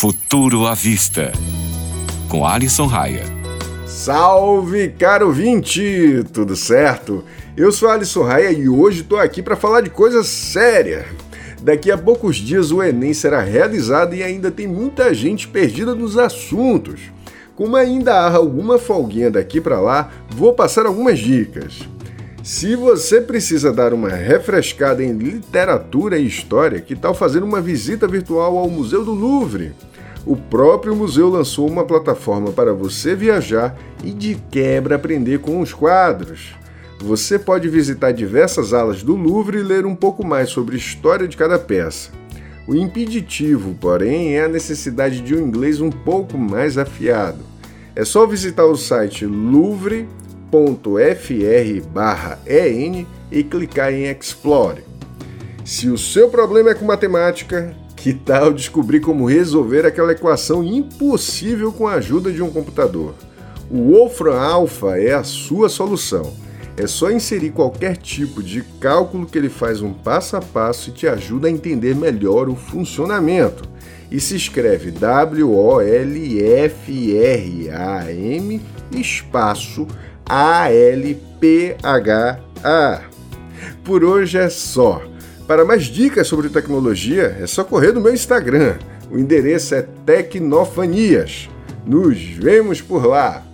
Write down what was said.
Futuro à Vista, com Alisson Raia. Salve, caro vinte! Tudo certo? Eu sou Alisson Raia e hoje estou aqui para falar de coisa séria. Daqui a poucos dias o Enem será realizado e ainda tem muita gente perdida nos assuntos. Como ainda há alguma folguinha daqui para lá, vou passar algumas dicas. Se você precisa dar uma refrescada em literatura e história, que tal fazer uma visita virtual ao Museu do Louvre? O próprio museu lançou uma plataforma para você viajar e de quebra aprender com os quadros. Você pode visitar diversas alas do Louvre e ler um pouco mais sobre a história de cada peça. O impeditivo, porém, é a necessidade de um inglês um pouco mais afiado. É só visitar o site louvre.com .fr/en e clicar em Explore. Se o seu problema é com matemática, que tal descobrir como resolver aquela equação impossível com a ajuda de um computador? O Wolfram Alpha é a sua solução. É só inserir qualquer tipo de cálculo que ele faz um passo a passo e te ajuda a entender melhor o funcionamento. E se escreve W-O-L-F-R-A-M espaço a-L-P-H-A. Por hoje é só. Para mais dicas sobre tecnologia, é só correr no meu Instagram. O endereço é Tecnofanias. Nos vemos por lá!